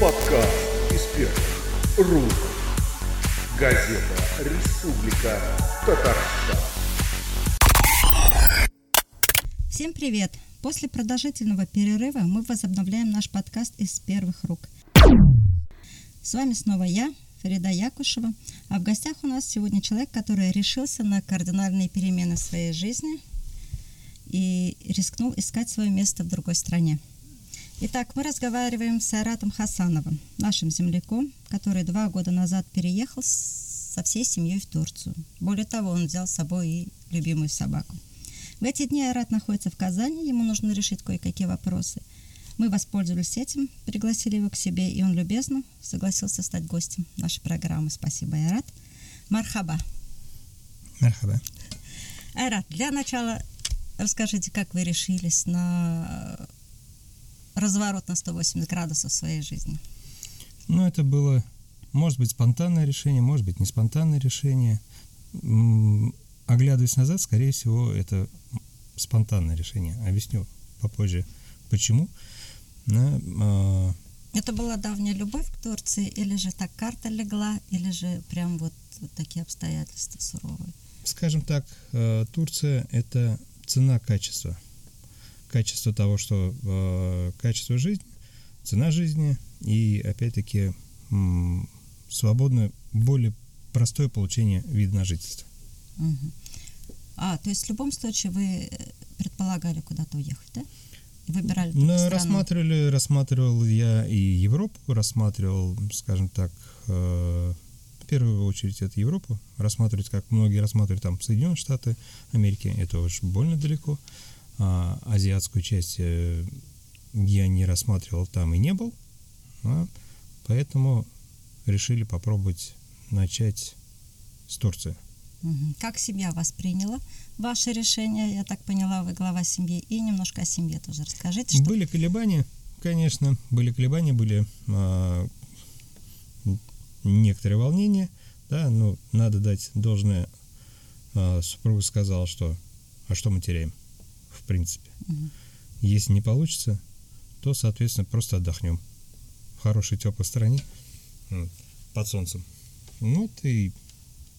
Подкаст из первых рук. Газета «Республика Татарстан». Всем привет! После продолжительного перерыва мы возобновляем наш подкаст из первых рук. С вами снова я, Фарида Якушева, а в гостях у нас сегодня человек, который решился на кардинальные перемены в своей жизни и рискнул искать свое место в другой стране. Итак, мы разговариваем с Айратом Хасановым, нашим земляком, который два года назад переехал со всей семьей в Турцию. Более того, он взял с собой и любимую собаку. В эти дни Айрат находится в Казани, ему нужно решить кое-какие вопросы. Мы воспользовались этим, пригласили его к себе, и он любезно согласился стать гостем нашей программы. Спасибо, Айрат. Мархаба. Мархаба. Айрат, для начала расскажите, как вы решились на разворот на 180 градусов в своей жизни? Ну, это было, может быть, спонтанное решение, может быть, не спонтанное решение. Оглядываясь назад, скорее всего, это спонтанное решение. Объясню попозже, почему. Но, э... Это была давняя любовь к Турции, или же так карта легла, или же прям вот, вот такие обстоятельства суровые? Скажем так, э, Турция – это цена качества – качество того, что э, качество жизни, цена жизни и, опять-таки, м, свободное, более простое получение вида на жительство. Угу. А, то есть в любом случае вы э, предполагали куда-то уехать, да? И выбирали Ну, рассматривали, рассматривал я и Европу, рассматривал, скажем так, э, в первую очередь это Европу, рассматривать, как многие рассматривают там Соединенные Штаты Америки, это уж больно далеко. А, азиатскую часть э, я не рассматривал там и не был, а, поэтому решили попробовать начать с Турции. Как семья восприняла ваше решение? Я так поняла, вы глава семьи. И немножко о семье тоже расскажите. Что... Были колебания, конечно, были колебания, были а, некоторые волнения. Да, ну, надо дать должное. А, супруга сказала, что а что мы теряем? В принципе. Угу. Если не получится, то, соответственно, просто отдохнем в хорошей теплой стороне под солнцем. Ну вот и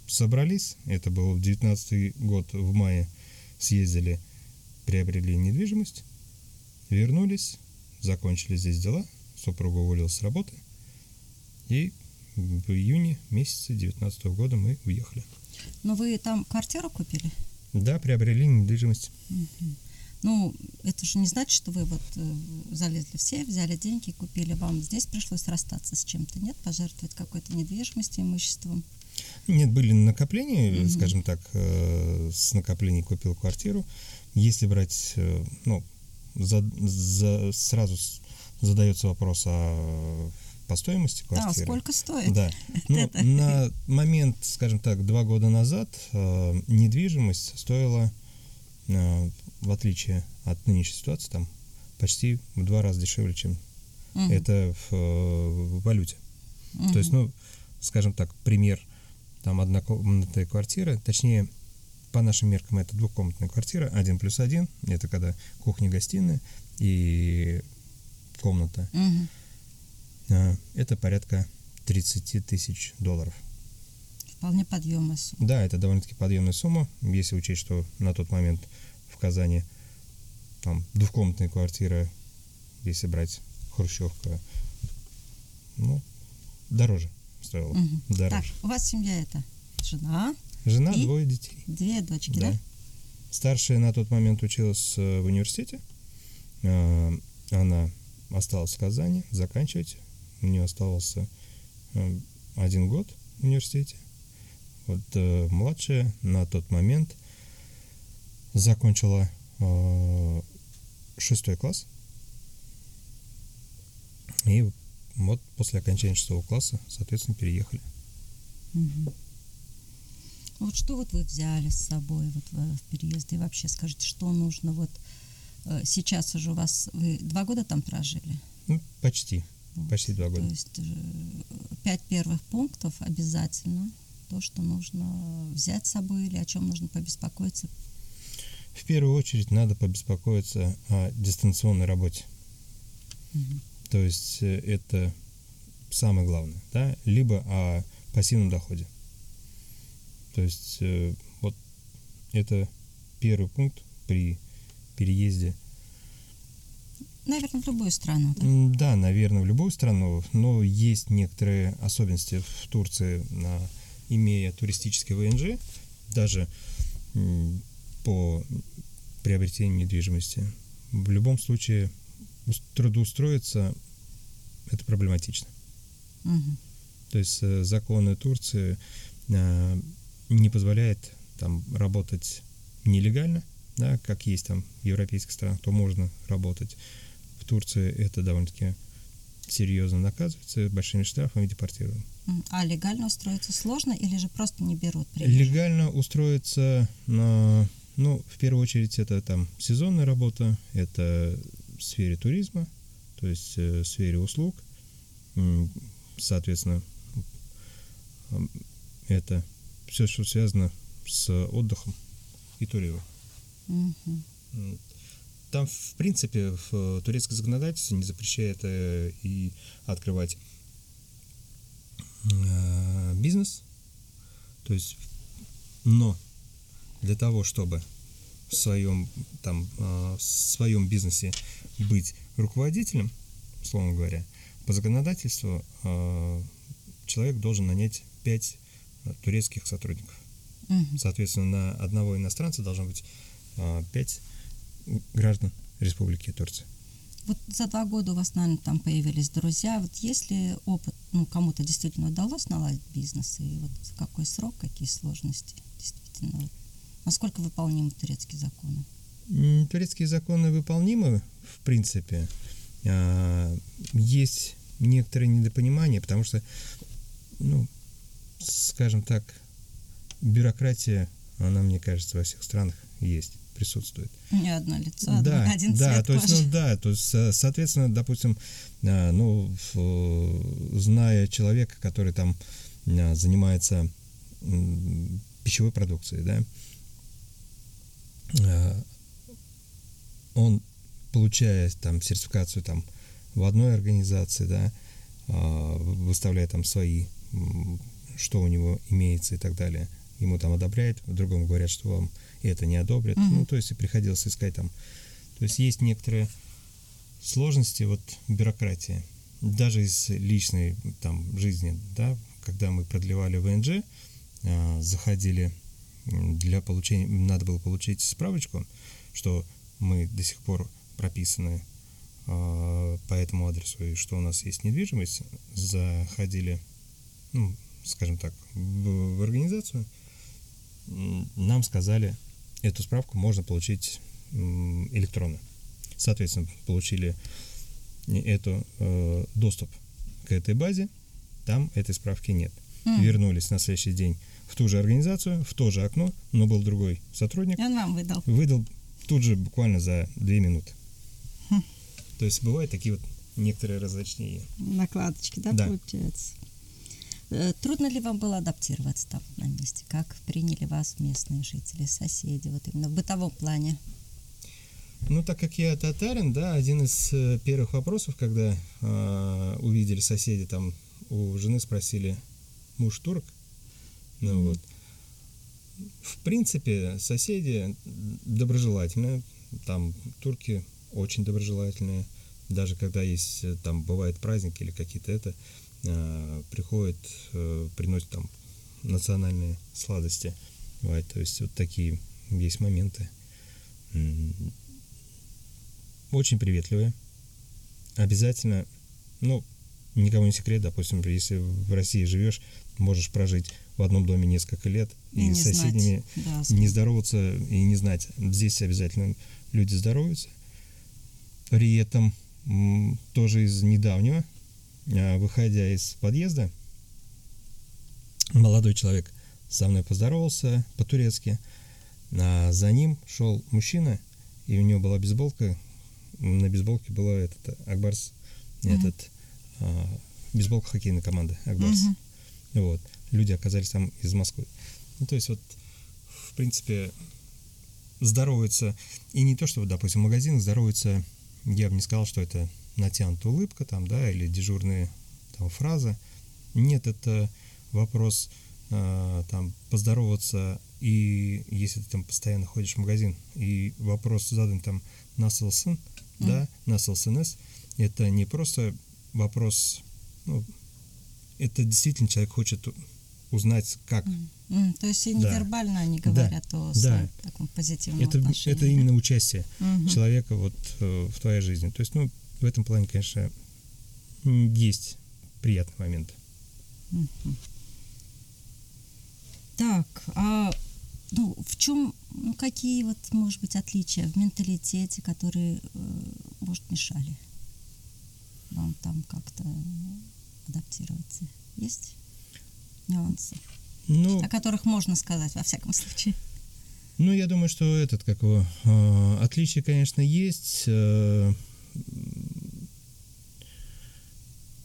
собрались. Это был 19 год в мае. Съездили, приобрели недвижимость, вернулись, закончили здесь дела. Супруга уволилась с работы. И в июне месяце 19 года мы уехали. Но вы там квартиру купили? Да, приобрели недвижимость. Угу. Ну, это же не значит, что вы вот э, залезли в сейф, взяли деньги и купили. Вам здесь пришлось расстаться с чем-то, нет? Пожертвовать какой-то недвижимостью, имуществом? Нет, были накопления, угу. скажем так, э, с накоплений купил квартиру. Если брать, ну, за, за, сразу задается вопрос о по стоимости квартиры. А, сколько стоит? Да. Ну, на момент, скажем так, два года назад недвижимость стоила в отличие от нынешней ситуации, там почти в два раза дешевле, чем угу. это в, в валюте. Угу. То есть, ну, скажем так, пример, там однокомнатная квартира, точнее, по нашим меркам это двухкомнатная квартира, один плюс один, это когда кухня-гостиная и комната. Угу. Это порядка 30 тысяч долларов. Вполне подъемная сумма. Да, это довольно-таки подъемная сумма, если учесть, что на тот момент Казани. Там двухкомнатная квартира, если брать Хрущевка, ну, дороже стоила. Угу. Дороже. Так, у вас семья это жена? Жена, и двое детей. Две дочки, да? да? Старшая на тот момент училась э, в университете. Э, она осталась в Казани заканчивать. У нее оставался э, один год в университете. Вот младшая на тот момент – закончила э, шестой класс. И вот после окончания шестого класса, соответственно, переехали. Угу. Вот что вот вы взяли с собой вот в, в переезд? И вообще скажите, что нужно вот э, сейчас уже у вас, вы два года там прожили? Ну, почти, вот. почти два года. То есть э, пять первых пунктов обязательно, то, что нужно взять с собой или о чем нужно побеспокоиться в первую очередь надо побеспокоиться о дистанционной работе. Угу. То есть э, это самое главное, да, либо о пассивном доходе. То есть э, вот это первый пункт при переезде. Наверное, в любую страну. Да, Да, наверное, в любую страну, но есть некоторые особенности в Турции, имея туристический ВНЖ, даже по приобретению недвижимости. В любом случае ус- трудоустроиться это проблематично. Мгм. То есть э, законы Турции э, не позволяют там работать нелегально, да, как есть там в европейских странах, то можно работать. В Турции это довольно-таки серьезно наказывается большими штрафами и депортированием. М, А легально устроиться сложно или же просто не берут приезжих? Легально устроиться на, ну, в первую очередь это там сезонная работа, это в сфере туризма, то есть э, в сфере услуг, соответственно, это все, что связано с отдыхом и туризмом. М, Там, в принципе, в э, турецкое законодательство не запрещает э, и открывать бизнес. То есть, но для того, чтобы в своем, там, э, в своем бизнесе быть руководителем, условно говоря, по законодательству э, человек должен нанять 5 турецких сотрудников. Соответственно, на одного иностранца должно быть а, пять граждан Республики Турция. Вот за два года у вас, наверное, там появились друзья. Вот есть ли опыт, ну, кому-то действительно удалось наладить бизнес, и вот за какой срок, какие сложности действительно? Вот Насколько выполнимы турецкие законы? Турецкие законы выполнимы, в принципе. А, Есть некоторые недопонимания, потому что, ну, скажем так, бюрократия, она, мне кажется, во всех странах есть, присутствует. Не одно лицо, да, одно- один да, цвет то есть, кожи. ну да, то есть, со- соответственно, допустим, а, ну, зная человека, который там а, занимается пищевой продукцией, да, он, получая там сертификацию там в одной организации, да, а, выставляя там свои, что у него имеется и так далее, ему там одобряет, в другом говорят, что вам это не одобрят. Мгм. Ну, то есть и приходилось искать там. То есть есть некоторые сложности вот бюрократии. Даже из личной там жизни, да, когда мы продлевали ВНЖ, а, заходили для получения, надо было получить справочку, что мы до сих пор прописаны а, по этому адресу и что у нас есть недвижимость, заходили, ну, скажем так, в, в организацию, нам сказали, эту справку можно получить электронно. Соответственно, получили эту э, доступ к этой базе, там этой справки нет. М. Вернулись на следующий день в ту же организацию, в то же окно, но был другой сотрудник, он вам выдал. выдал тут же буквально за две минуты. Хм. То есть бывают такие вот некоторые различные. Накладочки, да, Да. получается? Э, Трудно ли вам было адаптироваться там на месте? Как приняли вас местные жители, соседи, вот именно в бытовом плане? Ну, так как я татарин, да, один из э, первых вопросов, когда э, увидели соседи, там у жены спросили, муж турок? Ну вот. В принципе, соседи доброжелательные, там турки очень доброжелательные, даже когда есть, э, там, бывают праздники или какие-то это, э, приходят, э, приносят там национальные сладости, бывает, то есть вот такие есть моменты. Очень приветливые. Обязательно, ну, никому не секрет, допустим, если в России живешь, можешь прожить в одном доме несколько лет и, не с знать, соседями да, не здороваться и не знать. Здесь обязательно люди здороваются. При этом тоже из недавнего, а, выходя из подъезда, молодой человек со мной поздоровался по-турецки, а за ним шел мужчина, и у него была бейсболка, на бейсболке была этот Акбарс, Мгм. этот а, бейсболка хоккейной команды Акбарс. Мгм. Вот. Люди оказались там из Москвы. Ну, то есть вот, в принципе, здороваются, и не то, что, допустим, в магазинах здороваются, я бы не сказал, что это натянутая улыбка там, да, или дежурные там фраза. Нет, это вопрос э, там поздороваться, и если ты там постоянно ходишь в магазин, и вопрос задан там насылсын, mm. да, насылсынес, это не просто вопрос, ну, это действительно человек хочет узнать, как. Mm. Mm, то есть и невербально да. они говорят да. о своем да. таком позитивном это, отношении. Это именно участие mm-hmm. человека вот э, в твоей жизни. То есть, ну, в этом плане, конечно, есть приятный момент. Mm-hmm. Так, а ну, в чем, ну, какие вот, может быть, отличия в менталитете, которые, э, может, мешали вам там как-то адаптироваться? Есть нюансы? Ну, о которых можно сказать, во всяком случае. Ну, я думаю, что этот, как его, э, отличия, конечно, есть, э,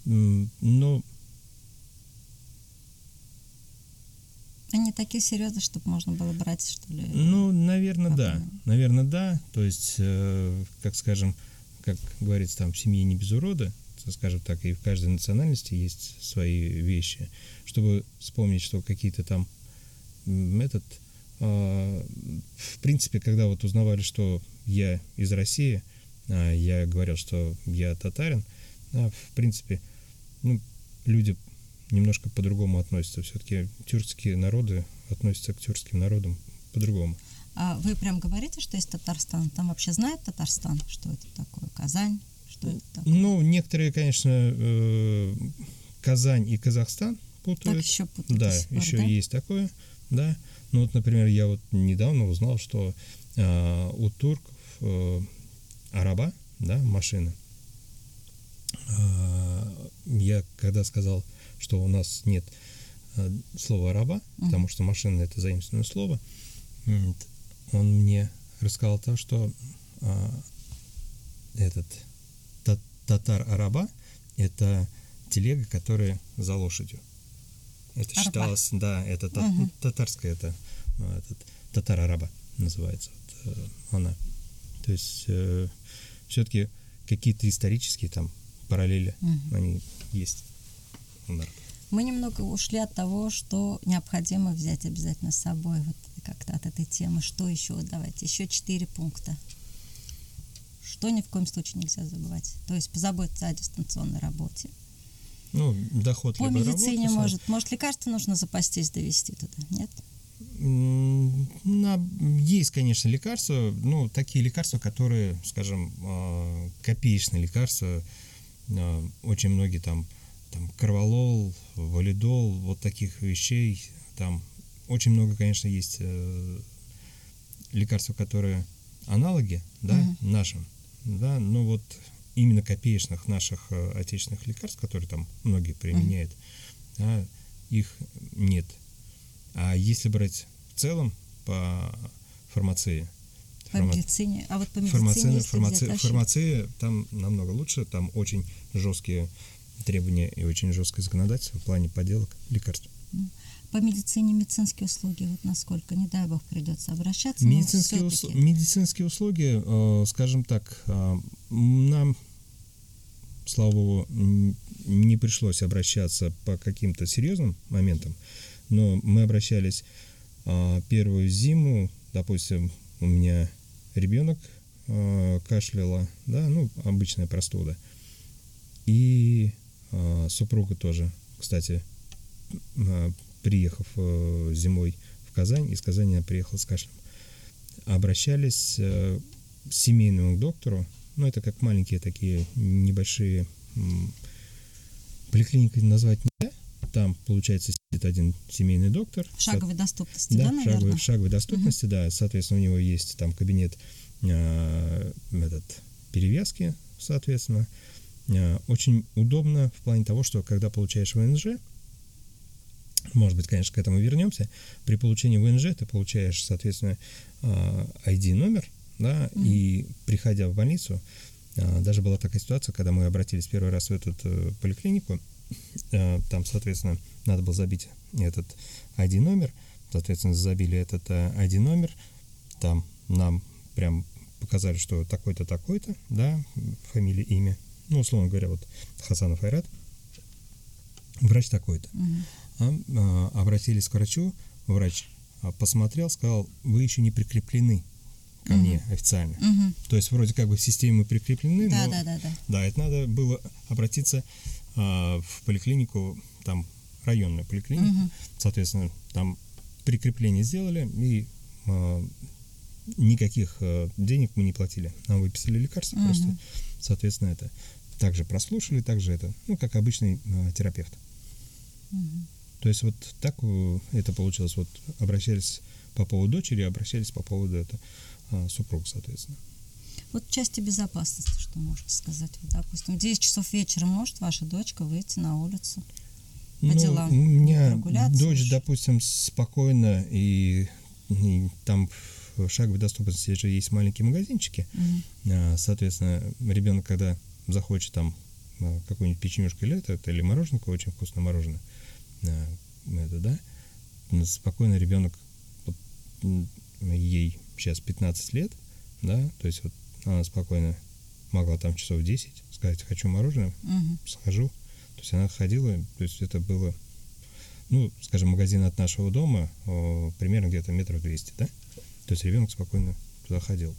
но Они такие серьезные, чтобы можно было брать, что ли? Ну, наверное, да. Наверное, да. То есть, э, как скажем, как говорится, там в семье не без урода, скажем так, и в каждой национальности есть свои вещи. Чтобы вспомнить, что какие-то там этот, э, в принципе, когда вот узнавали, что я из России, э, я говорил, что я татарин, а, в принципе, ну, люди немножко по-другому относятся. Все-таки тюркские народы относятся к тюркским народам по-другому. А вы прям говорите, что есть Татарстан? Там вообще знают Татарстан, что это такое? Казань? Что это такое? Ну, некоторые, конечно, э, Казань и Казахстан путают. Так еще путают. Да, еще да? есть такое, да. Ну вот, например, я вот недавно узнал, что э, у турков э, араба, да, машина. Э, я когда сказал что у нас нет э, слова раба, mm-hmm. потому что машина это заимственное слово. Он мне рассказал то, что а, этот татар-араба это телега, которая за лошадью. Это Арба. считалось, да, это та, угу. татарская, это а, этот, татар-араба называется вот, э, она. То есть э, все-таки какие-то исторические там параллели угу. они есть. Мы немного ушли от того, что необходимо взять обязательно с собой вот как-то от этой темы. Что еще? Давайте, еще четыре пункта. Что ни в коем случае нельзя забывать. То есть позаботиться о дистанционной работе. Ну, доход По медицине работы, может. Может, лекарства нужно запастись, довести туда, нет? На, есть, конечно, лекарства, ну, такие лекарства, которые, скажем, а, копеечные лекарства, а, очень многие там там корвалол, валидол, вот таких вещей. Там очень много, конечно, есть э, лекарств, которые аналоги, да, угу. нашим, да, но вот именно копеечных наших э, отечественных лекарств, которые там многие применяют, угу. да, их нет. А если брать в целом по фармации, по медицине, а вот по медицине фармация, фармация там намного лучше, там очень жесткие требования и очень жесткое законодательство в плане подделок лекарств. По медицине медицинские услуги, вот насколько, не дай бог, придется обращаться. Медицинские, ус... медицинские услуги, э, скажем так, э, нам, слава богу, не пришлось обращаться по каким-то серьезным моментам, но мы обращались э, первую зиму, допустим, у меня ребенок кашляла, да, ну, обычная простуда. И а, супруга тоже, кстати, а, приехав э, зимой в Казань, из Казани она приехала с кашлем, обращались э, к семейному доктору, ну, это как маленькие такие небольшие поликлиники назвать нельзя, там, получается, сидит один семейный доктор. В шаговой доступности, да, да, наверное? Шаговой, в шаговой доступности, угу. да. Соответственно, у него есть там кабинет э, этот, перевязки, соответственно. Э, очень удобно в плане того, что когда получаешь ВНЖ, может быть, конечно, к этому вернемся, при получении ВНЖ ты получаешь, соответственно, ID-номер, э, да, mm-hmm. и приходя в больницу, э, даже была такая ситуация, когда мы обратились первый раз в эту поликлинику, там, соответственно, надо было забить этот ID-номер, соответственно, забили этот ID-номер, там нам прям показали, что такой-то, такой-то, да, фамилия, имя, ну, условно говоря, вот Хасанов Айрат, врач такой-то. Мгм. А, а, обратились к врачу, врач а, посмотрел, сказал, вы еще не прикреплены ко мне официально. Мгм. То есть вроде как бы в системе мы прикреплены, Да, но да, да, да. да, это надо было обратиться а, в поликлинику, там районную поликлинику, Мгм. соответственно, там прикрепление сделали и а, никаких а, денег мы не платили, нам выписали лекарства Мгм. просто, соответственно, это также прослушали, также это, ну как обычный а, терапевт. Мгм. То есть вот так э, это получилось. Вот обращались по поводу дочери, обращались по поводу это, а, супруга, соответственно. Вот части безопасности, что можете сказать? Вот, допустим, в 10 часов вечера может ваша дочка выйти на улицу? По ну, делам, у меня дочь, еще? допустим, спокойно, и, и там в шаговой доступности же есть маленькие магазинчики. А, Соответственно, ребенок, когда захочет там а, какую-нибудь печенюшку или это, или мороженку, очень вкусное мороженое, это, да, м, спокойно ребенок, вот, ей сейчас 15 лет, да, то есть вот она спокойно могла там часов 10 сказать, хочу мороженое, Мгм. схожу. То есть она ходила, то есть это было, ну, скажем, магазин от нашего дома о, примерно где-то метров 200, да? То есть ребенок спокойно туда ходил.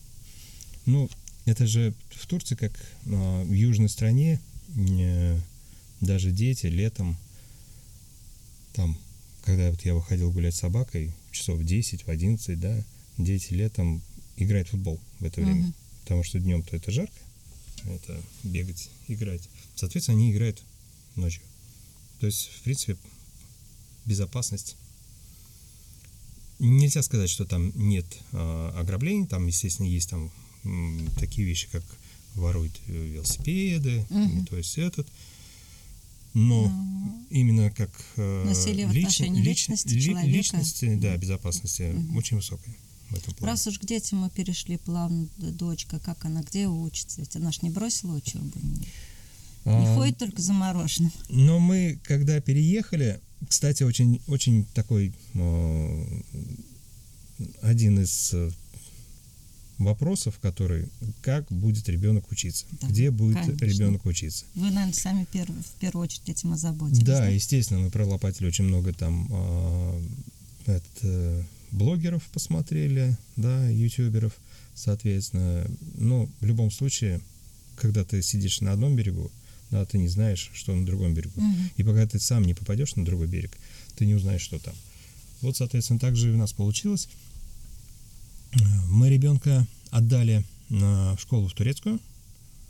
Ну, это же в Турции, как а, в южной стране, э, даже дети летом, там, когда вот я выходил гулять с собакой, часов в 10, в 11, да, дети летом играют в футбол в это время. Мгм. Потому что днем-то это жарко, это бегать, играть. Соответственно, они играют ночью. То есть, в принципе, безопасность. Нельзя сказать, что там нет а, ограблений, там, естественно, есть там м, такие вещи, как воруют э, велосипеды, Мгм. то есть этот. Но Ну, именно как э, Насилие в лич- отношении лич- личности ли- человека. личности, да, безопасности очень высокая в этом плане. Раз уж к детям мы перешли плавно, дочка, как она, где учится? Ведь она ж не бросила учебу. Не, А, ходит только за мороженым. Но мы, когда переехали, кстати, очень, очень такой э, один из э, вопросов, который как будет ребенок учиться, Да, где будет конечно. ребенок учиться. Вы, наверное, сами перв- в первую очередь этим озаботились. Да, естественно, мы пролопатили очень много там э, это, э, блогеров посмотрели, да, ютуберов, соответственно. Но в любом случае, когда ты сидишь на одном берегу, да, ты не знаешь, что на другом берегу. Мгм. И пока ты сам не попадешь на другой берег, ты не узнаешь, что там. Вот, соответственно, так же и у нас получилось. Э, Мы ребенка отдали на школу в турецкую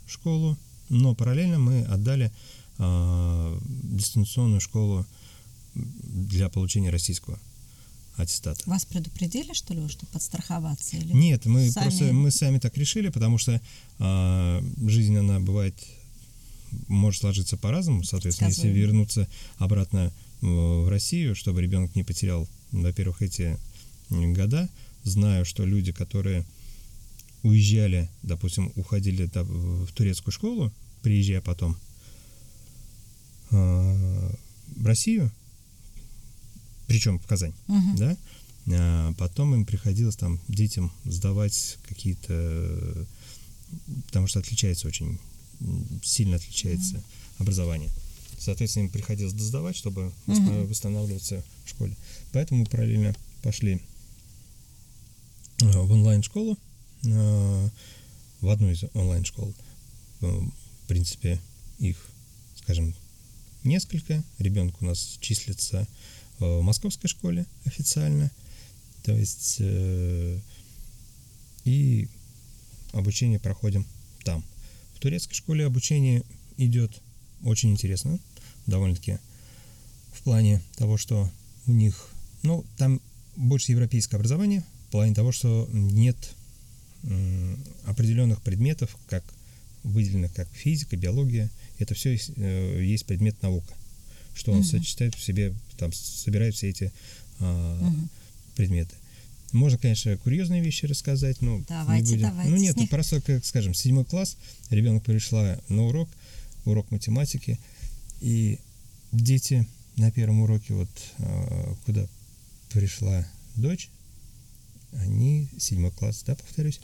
школу, но параллельно мы отдали а, дистанционную школу для получения российского аттестата. Вас предупредили, что ли, чтобы подстраховаться? Или... Нет, мы сами- просто мы сами так решили, потому что а, жизнь она бывает может сложиться по-разному, соответственно, если вернуться обратно э, в Россию, чтобы ребенок не потерял, во-первых, эти года, знаю, что люди, которые уезжали, допустим, уходили в турецкую школу, приезжая потом э, в Россию, причем в Казань, Мгм. да, а потом им приходилось там детям сдавать какие-то, потому что отличается очень сильно отличается образование. Соответственно, им приходилось сдавать, чтобы Мгм. восстанавливаться в школе. Поэтому мы параллельно пошли в онлайн-школу, э, в одну из онлайн-школ. Э, В принципе, их, скажем, несколько. Ребенок у нас числится э, в московской школе официально. То есть э, и обучение проходим там. В турецкой школе обучение идет очень интересно, довольно-таки в плане того, что у них, ну, там больше европейское образование, в плане того, что нет определенных предметов, как выделено как физика, биология. Это все есть, э, есть предмет наука, что он Мгм. сочетает в себе, там, собирает все эти а, Мгм. предметы. Можно, конечно, курьезные вещи рассказать, но Давайте, не будем. давайте ну нет, ну, просто, как скажем, седьмой класс, ребенок пришла на урок, урок математики, и дети на первом уроке, вот а, куда пришла дочь, они, седьмой класс, да, повторюсь,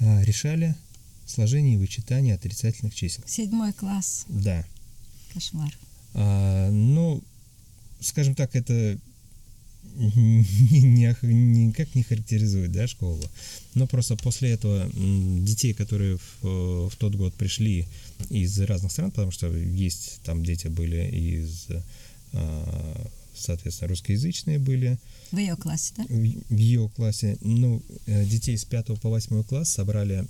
а, решали сложение и вычитание отрицательных чисел. Седьмой класс. Да. Кошмар. А, ну, скажем так, это никак не характеризует да, школу. Но просто после этого детей, которые в, в тот год пришли из разных стран, потому что есть там дети были из, а, соответственно, русскоязычные были. В ее классе, да? В ее классе. Ну, э, детей с 5 по 8 класс собрали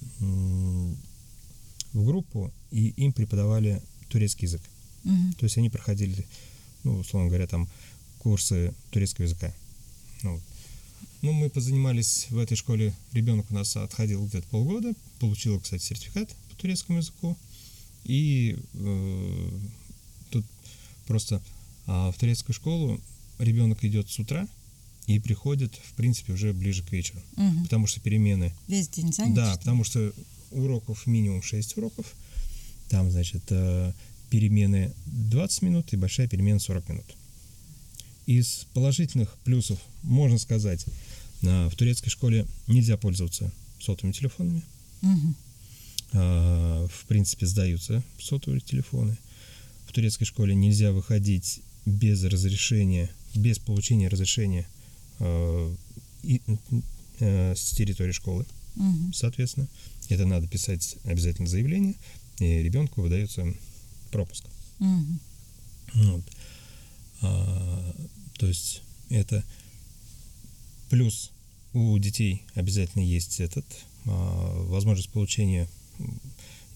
в группу, и им преподавали турецкий язык. Угу. То есть они проходили, ну, условно говоря, там курсы турецкого языка. Ну, ну, мы позанимались в этой школе, ребенок у нас отходил где-то полгода, получил, кстати, сертификат по турецкому языку, и э, тут просто а в турецкую школу ребенок идет с утра и приходит, в принципе, уже ближе к вечеру, угу. потому что перемены... Весь день занят? Да, потому что уроков минимум 6 уроков, там, значит, э, перемены 20 минут и большая перемена 40 минут. Из положительных плюсов можно сказать, в турецкой школе нельзя пользоваться сотовыми телефонами. Угу. В принципе, сдаются сотовые телефоны. В турецкой школе нельзя выходить без разрешения, без получения разрешения э, э, с территории школы, угу. соответственно. Это надо писать обязательно заявление, и ребенку выдается пропуск. Угу. Вот. А, то есть это плюс у детей обязательно есть этот а, возможность получения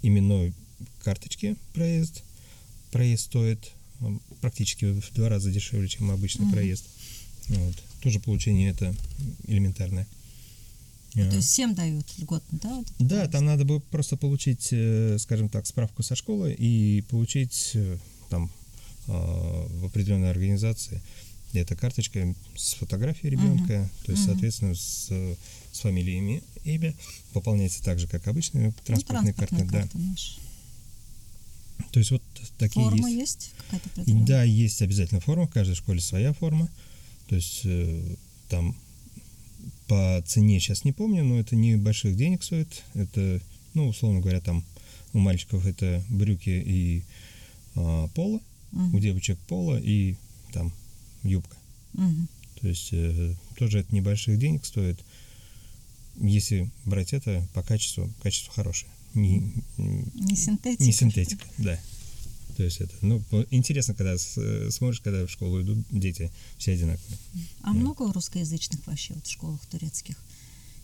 именной карточки проезд. Проезд стоит практически в два раза дешевле, чем обычный mm проезд. Вот. Тоже получение это элементарное. Ну, то есть всем дают льготно, да? Вот да, там надо было просто получить, э, скажем так, справку со школы и получить э, там а, в определенной организации эта карточка с фотографией ребенка, uh-huh. то есть, uh-huh. соответственно, с, с фамилиями, имя, пополняется так же, как обычные транспортные, ну, транспортные карты. карты да. Наши. То есть вот такие форма есть. есть какая-то Да, есть обязательно форма, в каждой школе своя форма. То есть э, там по цене сейчас не помню, но это не больших денег стоит. Это, ну, условно говоря, там у мальчиков это брюки и э, поло, угу. у девочек поло и там юбка. Угу. То есть э, тоже это небольших денег стоит. Если брать это по качеству, качество хорошее. Не, не синтетика. Не синтетика, да. То есть это, ну, интересно, когда смотришь, когда в школу идут дети, все одинаковые. А да. много русскоязычных вообще вот в школах турецких?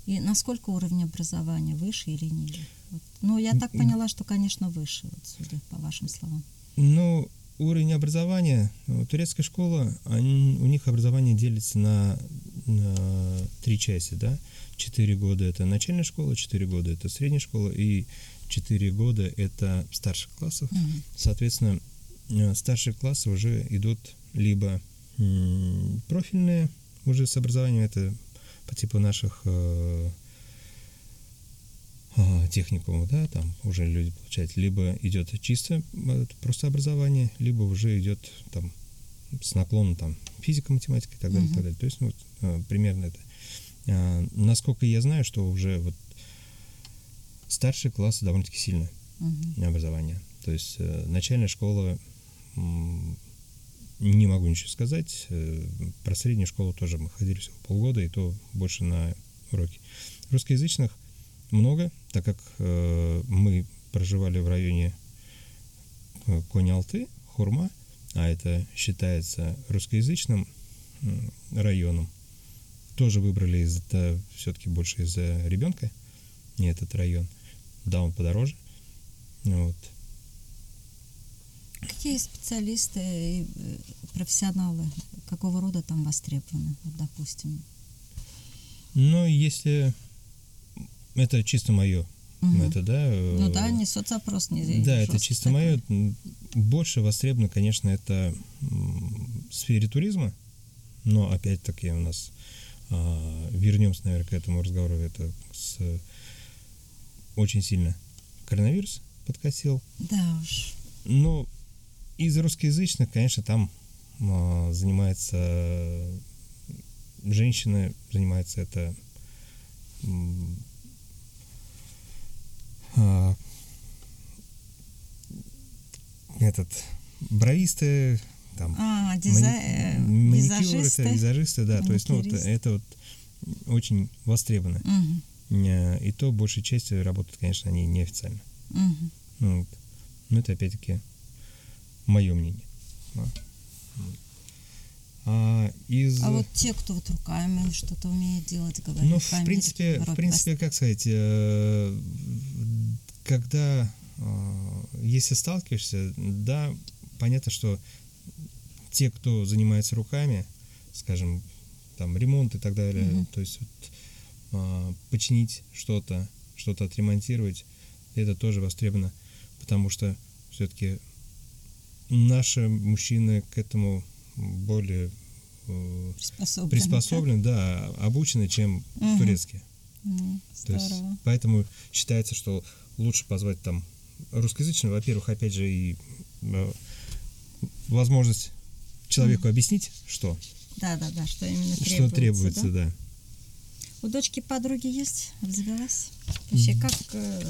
И насколько уровень образования выше или ниже? Вот. Ну, я так поняла, что, конечно, выше, вот, судя по вашим словам. Ну, уровень образования, ну, турецкая школа, они, у них образование делится на, на три части, да. Четыре года это начальная школа, четыре года это средняя школа и четыре года это старших классов. Mm-hmm. Соответственно, э, старшие классы уже идут либо профильные уже с образованием, это по типу наших э, а, техникумов, да, там уже люди получают, либо идет чисто э, просто образование, либо уже идет там с наклоном там физика, математика и так далее, uh-huh. и так далее. То есть, ну, э, примерно это. А, насколько я знаю, что уже вот старшие классы довольно-таки сильное uh-huh. образование. То есть э, начальная школа не могу ничего сказать. Про среднюю школу тоже мы ходили всего полгода, и то больше на уроки. Русскоязычных много, так как э, мы проживали в районе э, Конь-Алты, Хурма, а это считается русскоязычным э, районом. Тоже выбрали из-за все-таки больше из-за ребенка, не этот район. Да, он подороже. Вот. Какие специалисты и э, профессионалы какого рода там востребованы, вот, допустим? Ну, если это чисто мое. Угу. Это, да. Ну да, не соцопрос, не Да, это чисто мое. Больше востребовано, конечно, это в сфере туризма, но опять-таки у нас а, вернемся, наверное, к этому разговору. Это с, очень сильно коронавирус подкосил. Да уж. Но из русскоязычных, конечно, там а, занимается женщины, занимается это а, этот бровисты, там, А, дизай... мани- э, маникюры, визажисты. да, то есть, ну, вот это вот очень востребовано. Э, И то большей частью работают, конечно, они неофициально. Ну, вот. Но это опять-таки мое мнение. А из... А вот те, кто вот руками что-то умеет делать, говорят, Ну, в принципе, в принципе, как сказать, э, когда, э, если сталкиваешься, да, понятно, что те, кто занимается руками, скажем, там ремонт и так далее, Мгм. то есть вот, э, починить что-то, что-то отремонтировать, это тоже востребовано, потому что все-таки наши мужчины к этому более э, приспособлены. приспособлены, да, обучены, чем Мгм. турецкие. Мгм, То есть, поэтому считается, что лучше позвать там русскоязычного, во-первых, опять же, и э, возможность человеку объяснить, что, Да, да, да, что именно требуется. что требуется, да? да. У дочки подруги есть? Развелась? Вообще, как э,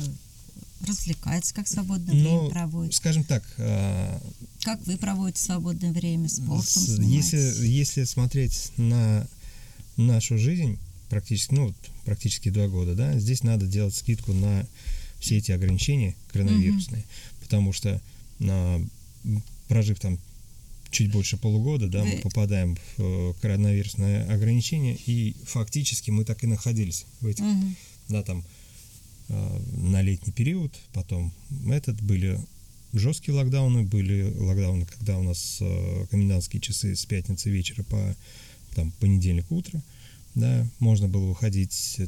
развлекается, как свободное время Ну, проводит? скажем так, э, Как вы проводите свободное время? Спортом с- если, если смотреть на нашу жизнь, практически, ну, практически два года, да, здесь надо делать скидку на все эти ограничения коронавирусные, потому что на, прожив там чуть больше полугода, да, мы попадаем в э, коронавирусное ограничение, и фактически мы так и находились в этих, Мгм. да, там э, на летний период, потом этот были жесткие локдауны, были локдауны, когда у нас э, комендантские часы с пятницы вечера по там, понедельник утро, да, можно было выходить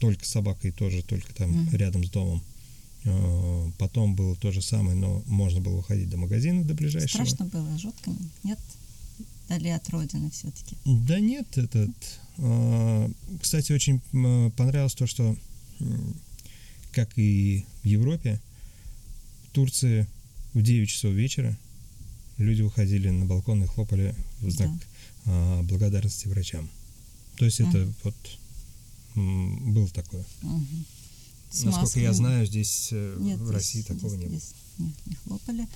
только с собакой, тоже только там Мгм. рядом с домом. Э, Потом было то же самое, но можно было выходить до магазина, до ближайшего. Страшно было, жутко? Нет? Дали от родины все-таки. Да нет, этот. а, Кстати, очень понравилось то, что, как и в Европе, в Турции в 9 часов вечера люди выходили на балкон и хлопали в знак а, благодарности врачам. То есть это Мгм. вот было такое. Мгм. С Насколько я масками. знаю, здесь э, Нет, в здесь- России такого здесь- не было. здесь Нет, не хлопали.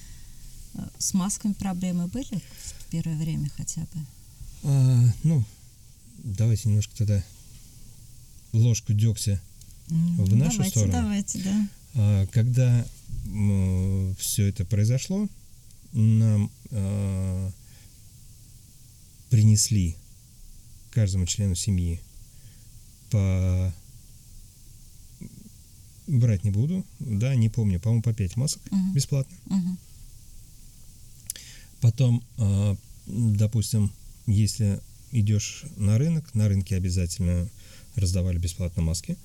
Э, С масками проблемы были в первое время хотя бы? А, ну, давайте немножко тогда ложку дегтя В нашу давайте, сторону? Давайте, да. А, Когда все это произошло, нам а, принесли каждому члену семьи по брать не буду, да, не помню, по-моему, по 5 масок Мгм. бесплатно. Мгм. Потом, а, допустим, если идешь на рынок, на рынке обязательно раздавали бесплатно маски,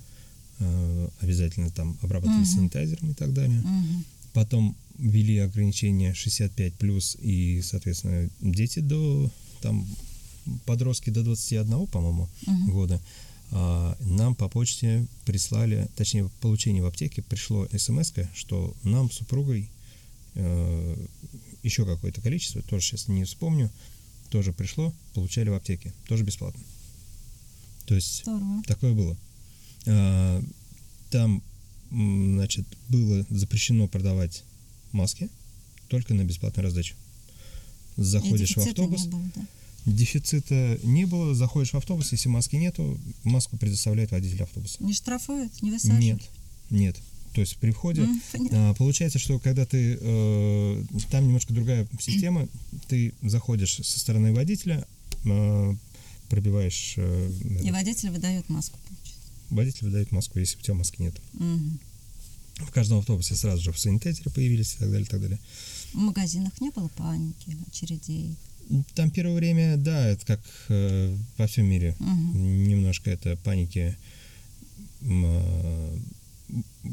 а, обязательно там обрабатывали Мгм. санитайзером и так далее. Мгм. Потом ввели ограничения 65 плюс и, соответственно, дети до там подростки до 21, по-моему, Мгм. года. А, нам по почте прислали, точнее, в получении в аптеке пришло смс что нам с супругой э, еще какое-то количество, тоже сейчас не вспомню, тоже пришло, получали в аптеке, тоже бесплатно. То есть Здорово. Такое было. А, Там, значит, было запрещено продавать маски только на бесплатную раздачу. Заходишь в автобус, было, да? Дефицита не было, заходишь в автобус, если маски нету, маску предоставляет водитель автобуса. Не штрафуют, не высаживают? Нет, нет. То есть при входе понятно. а, получается, что когда ты э, там немножко другая система, ты заходишь со стороны водителя, э, пробиваешь, э, И водитель выдает маску, получается. водитель выдает маску, если у тебя маски нет. Мгм. В каждом автобусе сразу же в санитайзеры появились и так далее, и так далее. В магазинах не было паники, очередей. Там первое время, да, это как э, во всем мире. Мгм. Немножко это паники. э,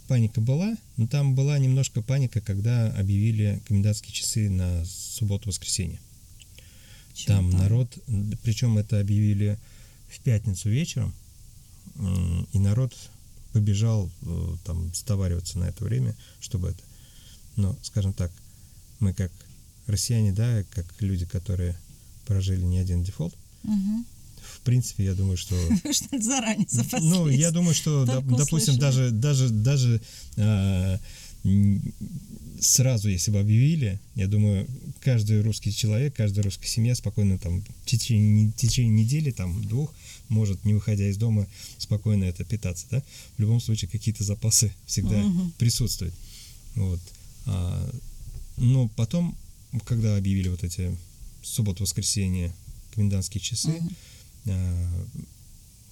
Паника была, но там была немножко паника, когда объявили комендантские часы на субботу-воскресенье. Там народ, причем это объявили в пятницу вечером, м, и народ побежал э, там стовариваться на это время, чтобы это. Но, скажем так, мы как россияне, да, как люди, которые прожили не один дефолт, Мгм. в принципе, я думаю, что заранее запаслись? ну, я думаю, что, допустим, даже, даже, даже а, сразу, если бы объявили, я думаю, каждый русский человек, каждая русская семья спокойно там в течение, в течение недели, там двух, может, не выходя из дома, спокойно это питаться, да. В любом случае какие-то запасы всегда Мгм. присутствуют. Вот. А, но потом, когда объявили вот эти субботу-воскресенье комендантские часы, а,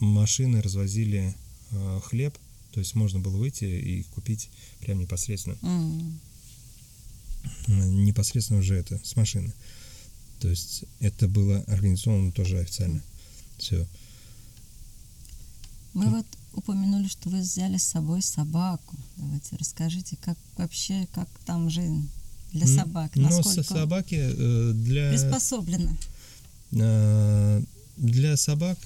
машины развозили а, хлеб, то есть можно было выйти и купить прям непосредственно М. непосредственно уже это с машины. То есть это было организовано тоже официально. Все. Мы вот упомянули, что вы взяли с собой собаку. Давайте расскажите, как вообще, как там жизнь для собак, Но насколько со собаки э, для приспособлена. э, для собак,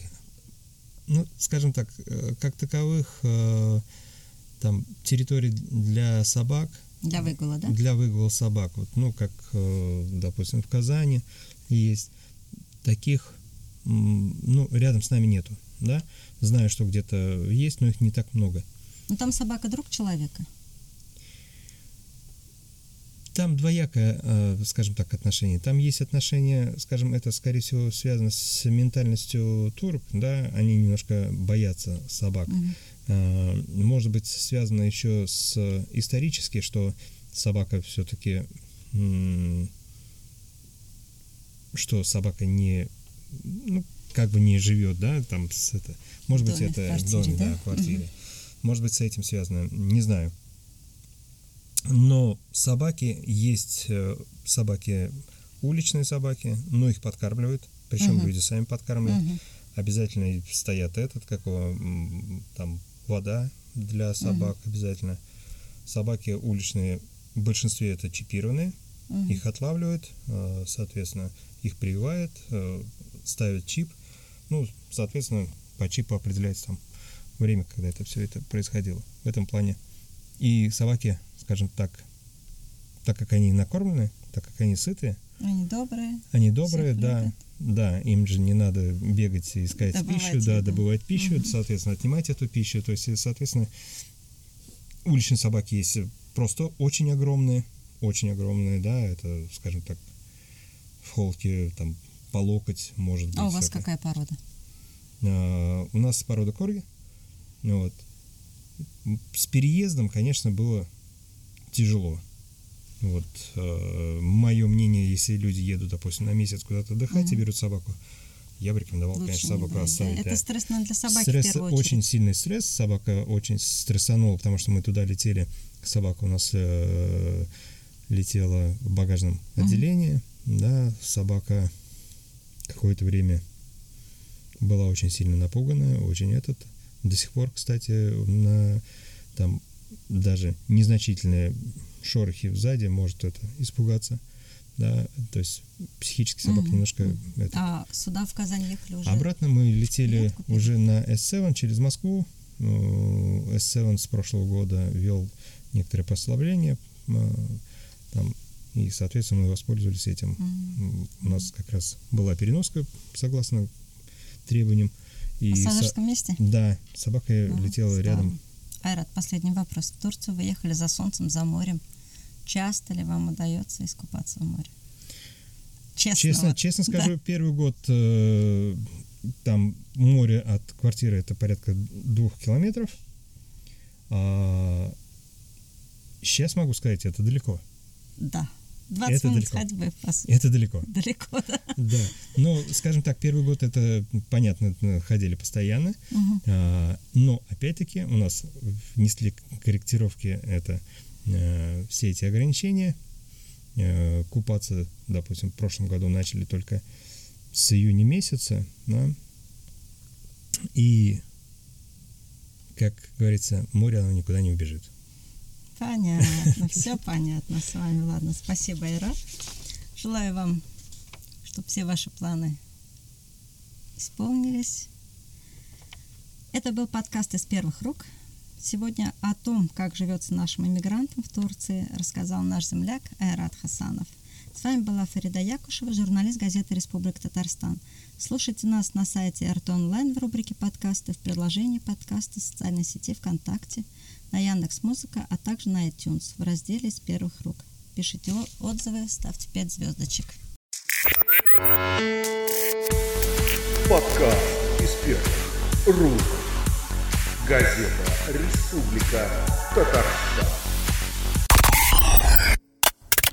ну, скажем так, э, как таковых там территорий для собак Для выгула, да? для выгула собак, вот, ну, как, допустим, в Казани есть таких, ну, рядом с нами нету, да, знаю, что где-то есть, но их не так много. Ну там собака друг человека. Там двоякое, э, скажем так, отношение. Там есть отношение, скажем, это, скорее всего, связано с ментальностью турок, да, они немножко боятся собак. Э, Может быть, связано еще с исторически, что собака все-таки, что собака не, ну, как бы не живет, да, там с это, может быть, доме, в это в квартире, доме, да, да? в квартире. Может быть, с этим связано, не знаю. Но собаки есть э, собаки уличные собаки, но их подкармливают, причем Мгм. люди сами подкармливают Мгм. обязательно стоят этот, как его, там вода для собак обязательно. Собаки уличные в большинстве это чипированные, Мгм. их отлавливают, э, соответственно, их прививают, э, ставят чип, ну, соответственно, по чипу определяется там время, когда это все это происходило. В этом плане. И собаки, скажем так, так как они накормлены, так как они сытые, Они добрые. они добрые, да, любят. да, им же не надо бегать и искать Добывать пищу, да, еду. добывать пищу, Мгм. соответственно, отнимать эту пищу. То есть, соответственно, уличные собаки есть просто очень огромные, очень огромные, да, это, скажем так, в холке там по локоть может быть. А у вас всякое. какая порода? А, у нас порода корги. Вот. С переездом, конечно, было тяжело. Вот мое мнение, если люди едут, допустим, на месяц куда-то отдыхать и Мгм. берут собаку, я бы рекомендовал, Лучше конечно, не собаку брать, да? оставить. Это да. стресс наверное, для собаки Стресс, в первую очередь. очень сильный стресс. Собака очень стрессанула, потому что мы туда летели. Собака у нас э, летела в багажном Мгм. отделении. Да, собака какое-то время была очень сильно напуганная, очень этот. До сих пор, кстати, на там даже незначительные шорохи сзади может это испугаться. Да, то есть психически собака Мгм. немножко это, А сюда в Казань ехали уже? Обратно мы летели уже на S7 через Москву. Ну, S7 с прошлого года вел некоторые послабления. Там, и, соответственно, мы воспользовались этим. М, У нас как раз была переноска согласно требованиям. В И со- пассажирском месте? Да, собака Ну, летела здорово. рядом. Айрат, последний вопрос. В Турцию вы ехали за солнцем, за морем. Часто ли вам удается искупаться в море? Честно. Честно, честно Да. скажу, первый год э, там море от квартиры это порядка двух километров. А, сейчас могу сказать, это далеко. Да. 20 Это минут далеко. ходьбы, по сути. Это далеко. Далеко, да. Да. Ну, скажем так, первый год это понятно, э, ходили постоянно. Мгм. А, но опять-таки у нас внесли корректировки это э, все эти ограничения. Э, купаться, допустим, в прошлом году начали только с июня месяца, да. И, как говорится, море оно никуда не убежит. Понятно, все понятно с вами. Ладно, спасибо, Айрат. Желаю вам, чтобы все ваши планы исполнились. Это был подкаст из первых рук. Сегодня о том, как живется нашим иммигрантам в Турции, рассказал наш земляк Айрат Хасанов. С вами была Фарида Якушева, журналист газеты «Республика Татарстан». Слушайте нас на сайте РТ Онлайн в рубрике «Подкасты», в приложении «Подкасты», в социальной сети ВКонтакте, на Яндекс Музыка, а также на iTunes в разделе «Из первых рук». пишите отзывы, ставьте 5 звездочек. Подкаст из первых рук. Газета «Республика Татарстан».